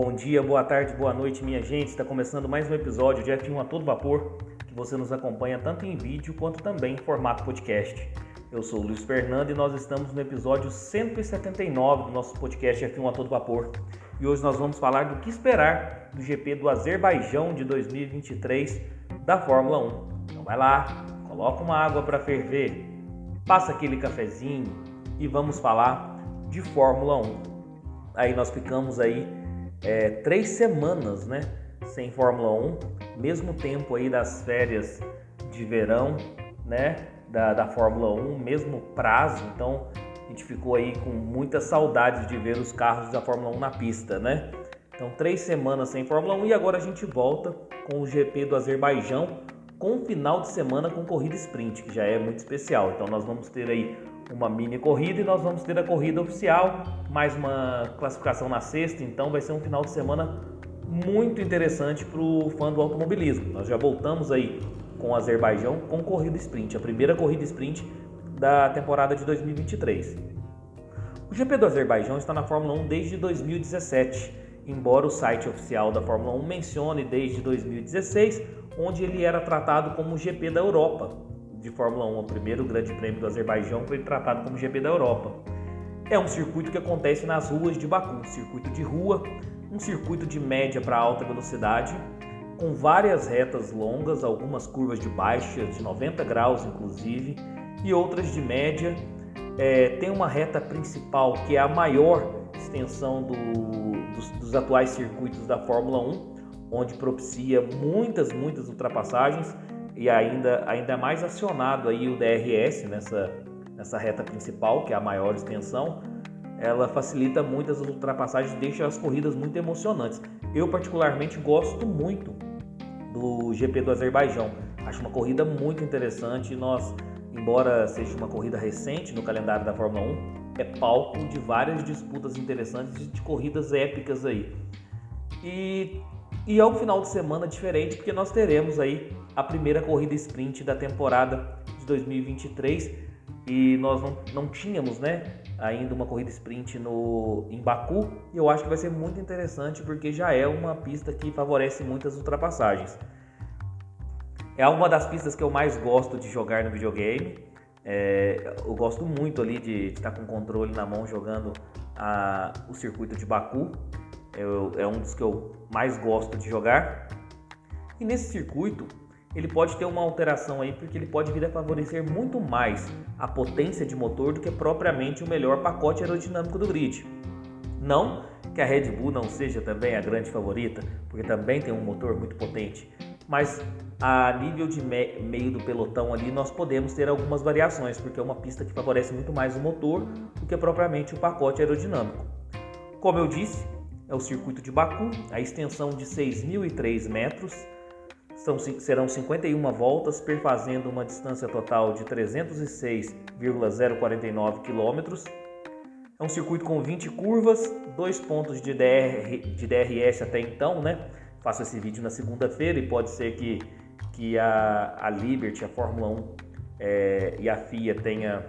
Bom dia, boa tarde, boa noite, minha gente. Está começando mais um episódio de F1 a todo vapor, que você nos acompanha tanto em vídeo quanto também em formato podcast. Eu sou o Luiz Fernando e nós estamos no episódio 179 do nosso podcast F1 a todo vapor. E hoje nós vamos falar do que esperar do GP do Azerbaijão de 2023 da Fórmula 1. Então vai lá, coloca uma água para ferver, passa aquele cafezinho e vamos falar de Fórmula 1. Aí nós ficamos aí é, três semanas, né, sem Fórmula 1, mesmo tempo aí das férias de verão, né, da, da Fórmula 1, mesmo prazo, então a gente ficou aí com muita saudade de ver os carros da Fórmula 1 na pista, né? Então, três semanas sem Fórmula 1 e agora a gente volta com o GP do Azerbaijão com um final de semana com corrida sprint, que já é muito especial. Então, nós vamos ter aí uma mini corrida e nós vamos ter a corrida oficial, mais uma classificação na sexta, então vai ser um final de semana muito interessante para o fã do automobilismo. Nós já voltamos aí com o Azerbaijão com corrida sprint, a primeira corrida sprint da temporada de 2023. O GP do Azerbaijão está na Fórmula 1 desde 2017, embora o site oficial da Fórmula 1 mencione desde 2016, onde ele era tratado como o GP da Europa, de Fórmula 1, o primeiro grande prêmio do Azerbaijão, foi tratado como GP da Europa. É um circuito que acontece nas ruas de Baku, um circuito de rua, um circuito de média para alta velocidade, com várias retas longas, algumas curvas de baixa, de 90 graus inclusive, e outras de média. É, tem uma reta principal que é a maior extensão do, dos, dos atuais circuitos da Fórmula 1, onde propicia muitas, muitas ultrapassagens e ainda, ainda mais acionado aí o DRS nessa, nessa reta principal, que é a maior extensão, ela facilita muitas ultrapassagens, deixa as corridas muito emocionantes. Eu particularmente gosto muito do GP do Azerbaijão. Acho uma corrida muito interessante. Nós, embora seja uma corrida recente no calendário da Fórmula 1, é palco de várias disputas interessantes de corridas épicas aí. E, e é um final de semana diferente porque nós teremos aí a primeira corrida sprint da temporada de 2023 e nós não, não tínhamos né, ainda uma corrida sprint no, em Baku e eu acho que vai ser muito interessante porque já é uma pista que favorece muitas ultrapassagens. É uma das pistas que eu mais gosto de jogar no videogame. É, eu gosto muito ali de, estar com o controle na mão jogando a, o circuito de Baku. Eu, é um dos que eu mais gosto de jogar. E nesse circuito ele pode ter uma alteração aí porque ele pode vir a favorecer muito mais a potência de motor do que propriamente o melhor pacote aerodinâmico do grid. Não que a Red Bull não seja também a grande favorita, porque também tem um motor muito potente, mas a nível de me meio do pelotão ali nós podemos ter algumas variações, porque é uma pista que favorece muito mais o motor do que propriamente o pacote aerodinâmico. Como eu disse, é o circuito de Baku, a extensão de 6.003 metros, são, serão 51 voltas, perfazendo uma distância total de 306,049 km. É um circuito com 20 curvas, dois pontos de, DR, de DRS até então, né? Faço esse vídeo na segunda-feira e pode ser que, que a, a Liberty, a Fórmula 1 é, e a FIA tenha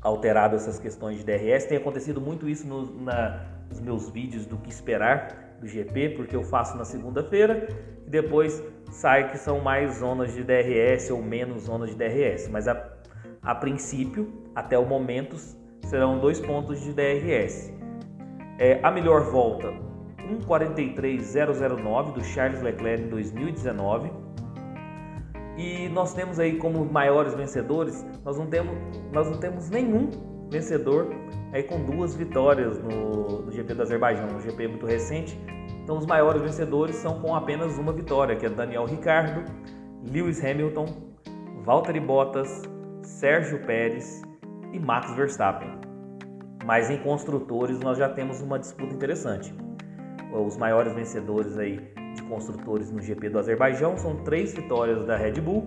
alterado essas questões de DRS. Tem acontecido muito isso no, na, nos meus vídeos do que esperar GP, porque eu faço na segunda-feira e depois sai que são mais zonas de DRS ou menos zonas de DRS, mas a, a princípio, até o momento, serão dois pontos de DRS. É, a melhor volta 1:43.009 do Charles Leclerc em 2019. E nós temos aí como maiores vencedores, nós não temos, nós não temos nenhum vencedor aí com duas vitórias no, no GP do Azerbaijão, um GP muito recente, então, os maiores vencedores são com apenas uma vitória, que é Daniel Ricardo, Lewis Hamilton, Valtteri Bottas, Sérgio Pérez e Max Verstappen. Mas em construtores nós já temos uma disputa interessante. Os maiores vencedores aí de construtores no GP do Azerbaijão são três vitórias da Red Bull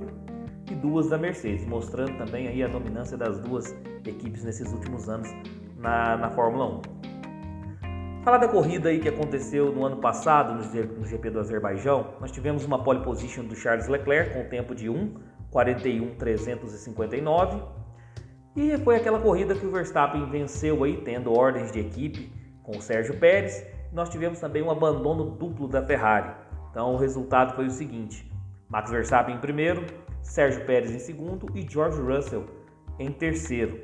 e duas da Mercedes, mostrando também aí a dominância das duas equipes nesses últimos anos na, na Fórmula 1. Falar da corrida aí que aconteceu no ano passado no GP do Azerbaijão, nós tivemos uma pole position do Charles Leclerc com o tempo de 1:41.359 e foi aquela corrida que o Verstappen venceu aí tendo ordens de equipe com o Sérgio Pérez nós tivemos também um abandono duplo da Ferrari. Então o resultado foi o seguinte: Max Verstappen em primeiro, Sérgio Pérez em segundo e George Russell em terceiro.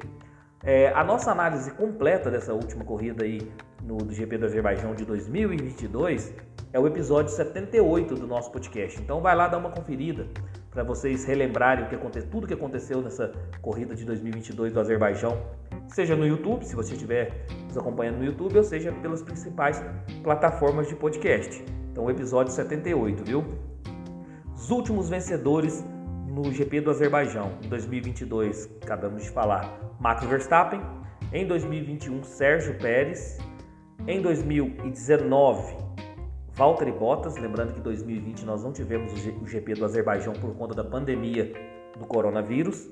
É, a nossa análise completa dessa última corrida aí no do GP do Azerbaijão de 2022 é o episódio 78 do nosso podcast. Então vai lá dar uma conferida para vocês relembrarem o que aconteceu, tudo que aconteceu nessa corrida de 2022 do Azerbaijão, seja no YouTube, se você estiver nos acompanhando no YouTube, ou seja pelas principais plataformas de podcast. Então, o episódio 78, viu? Os últimos vencedores no GP do Azerbaijão em 2022, acabamos de falar, Max Verstappen, em 2021, Sérgio Pérez, em 2019, Valtteri Bottas, lembrando que em 2020 nós não tivemos o GP do Azerbaijão por conta da pandemia do coronavírus.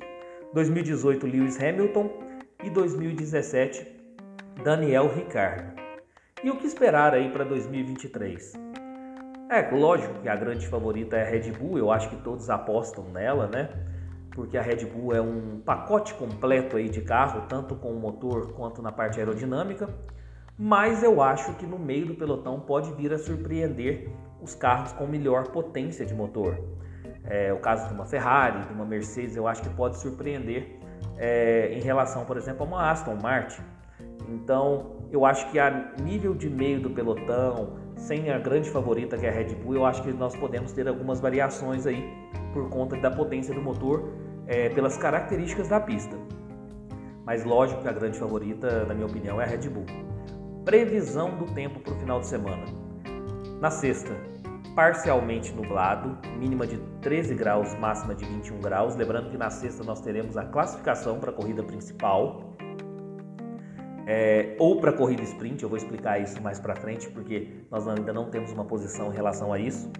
2018 Lewis Hamilton e 2017 Daniel Ricciardo. E o que esperar aí para 2023? É, lógico que a grande favorita é a Red Bull, eu acho que todos apostam nela, né? Porque a Red Bull é um pacote completo aí de carro, tanto com o motor quanto na parte aerodinâmica mas eu acho que no meio do pelotão pode vir a surpreender os carros com melhor potência de motor. É, o caso de uma Ferrari, de uma Mercedes, eu acho que pode surpreender é, em relação, por exemplo, a uma Aston Martin. Então, eu acho que a nível de meio do pelotão, sem a grande favorita que é a Red Bull, eu acho que nós podemos ter algumas variações aí por conta da potência do motor, é, pelas características da pista. Mas lógico que a grande favorita, na minha opinião, é a Red Bull. Previsão do tempo para o final de semana. Na sexta, parcialmente nublado, mínima de 13 graus, máxima de 21 graus. Lembrando que na sexta nós teremos a classificação para a corrida principal. É, ou para corrida sprint, eu vou explicar isso mais para frente, porque nós ainda não temos uma posição em relação a isso.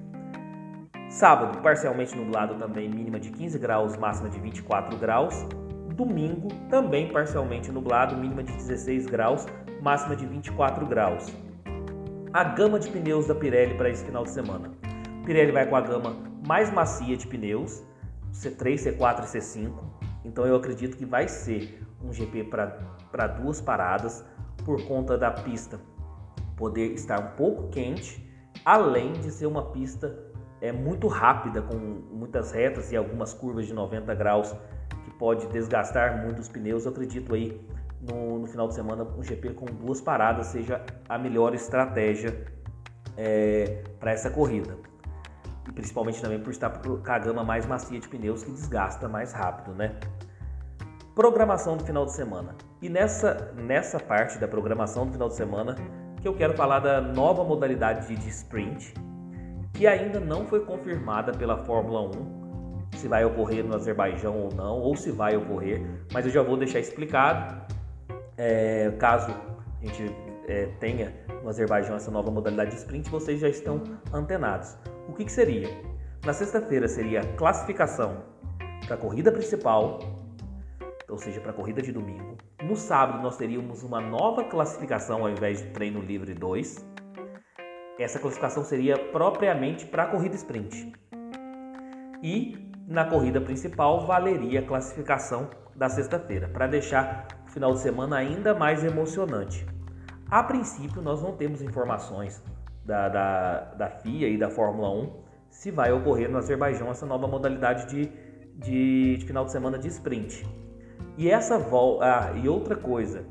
Sábado, parcialmente nublado também, mínima de 15 graus, máxima de 24 graus. Domingo, também parcialmente nublado, mínima de 16 graus, máxima de 24 graus. A gama de pneus da Pirelli para esse final de semana. Pirelli vai com a gama mais macia de pneus, C3, C4 e C5. Então eu acredito que vai ser um GP para duas paradas por conta da pista poder estar um pouco quente, além de ser uma pista é muito rápida com muitas retas e algumas curvas de 90 graus que pode desgastar muito os pneus. Eu acredito aí no, no, final de semana um GP com duas paradas seja a melhor estratégia é, para essa corrida. E principalmente também por estar com a gama mais macia de pneus que desgasta mais rápido, né? Programação do final de semana. E nessa, nessa parte da programação do final de semana que eu quero falar da nova modalidade de sprint, que ainda não foi confirmada pela Fórmula 1 se vai ocorrer no Azerbaijão ou não, ou se vai ocorrer, mas eu já vou deixar explicado é, caso a gente é, tenha no Azerbaijão essa nova modalidade de sprint, vocês já estão antenados. O que, que seria? Na sexta-feira seria classificação para a corrida principal, ou seja, para a corrida de domingo. No sábado nós teríamos uma nova classificação ao invés de treino livre 2. Essa classificação seria propriamente para a corrida sprint. E na corrida principal valeria a classificação da sexta-feira, para deixar final de semana ainda mais emocionante. A princípio, nós não temos informações da, da, da FIA e da Fórmula 1 se vai ocorrer no Azerbaijão essa nova modalidade de, de, de final de semana de sprint. E essa volta. Ah, e outra coisa,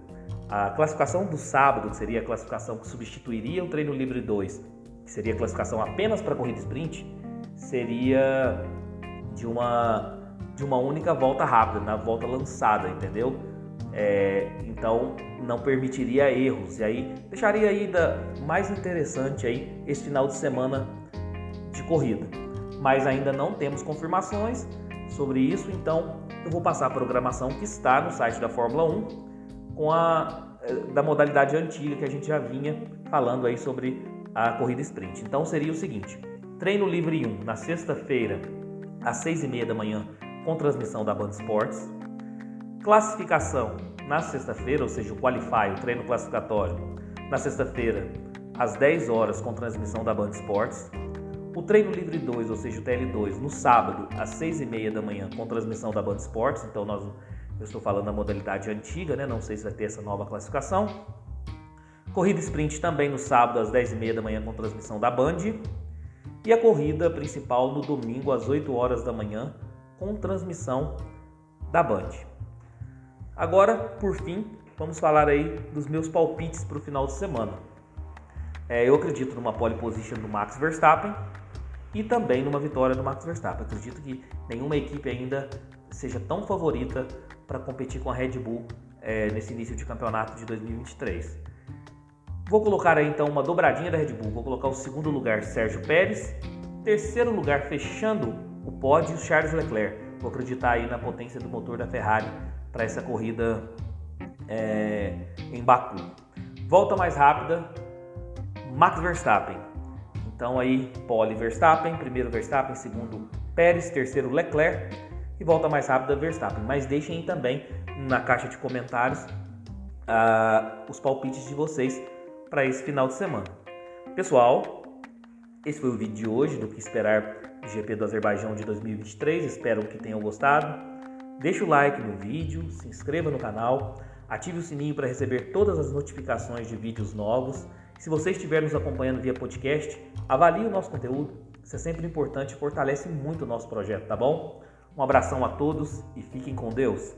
a classificação do sábado, que seria a classificação que substituiria o treino livre 2, que seria a classificação apenas para corrida sprint, seria de uma de uma única volta rápida, na volta lançada, entendeu? É, então não permitiria erros e aí deixaria ainda mais interessante aí esse final de semana de corrida. Mas ainda não temos confirmações sobre isso, então eu vou passar a programação que está no site da Fórmula 1 com a é, da modalidade antiga que a gente já vinha falando aí sobre a corrida sprint. Então seria o seguinte: treino livre 1 na sexta-feira às 6 e meia da manhã com transmissão da Band Esportes Classificação na sexta-feira, ou seja, o Qualify, o treino classificatório, na sexta-feira, às 10 horas, com transmissão da Band Esportes. O treino livre 2, ou seja, o TL2, no sábado, às 6 e meia da manhã, com transmissão da Band Esportes. Então, nós, eu estou falando da modalidade antiga, né? não sei se vai ter essa nova classificação. Corrida sprint também no sábado às 10h30 da manhã com transmissão da Band. E a corrida principal no domingo às 8 horas da manhã com transmissão da Band. Agora, por fim, vamos falar aí dos meus palpites para o final de semana. É, eu acredito numa pole position do Max Verstappen e também numa vitória do Max Verstappen. Acredito que nenhuma equipe ainda seja tão favorita para competir com a Red Bull é, nesse início de campeonato de 2023. Vou colocar aí então uma dobradinha da Red Bull. Vou colocar o segundo lugar Sérgio Pérez, terceiro lugar fechando o pódio Charles Leclerc. Vou acreditar aí na potência do motor da Ferrari para essa corrida é, em Baku. Volta mais rápida, Max Verstappen. Então aí pole Verstappen, primeiro Verstappen, segundo Pérez, terceiro Leclerc e volta mais rápida Verstappen. Mas deixem também na caixa de comentários uh, os palpites de vocês para esse final de semana. Pessoal, esse foi o vídeo de hoje do que esperar do GP do Azerbaijão de 2023. Espero que tenham gostado. Deixe o like no vídeo, se inscreva no canal, ative o sininho para receber todas as notificações de vídeos novos. Se você estiver nos acompanhando via podcast, avalie o nosso conteúdo. Isso é sempre importante e fortalece muito o nosso projeto, tá bom? Um abração a todos e fiquem com Deus.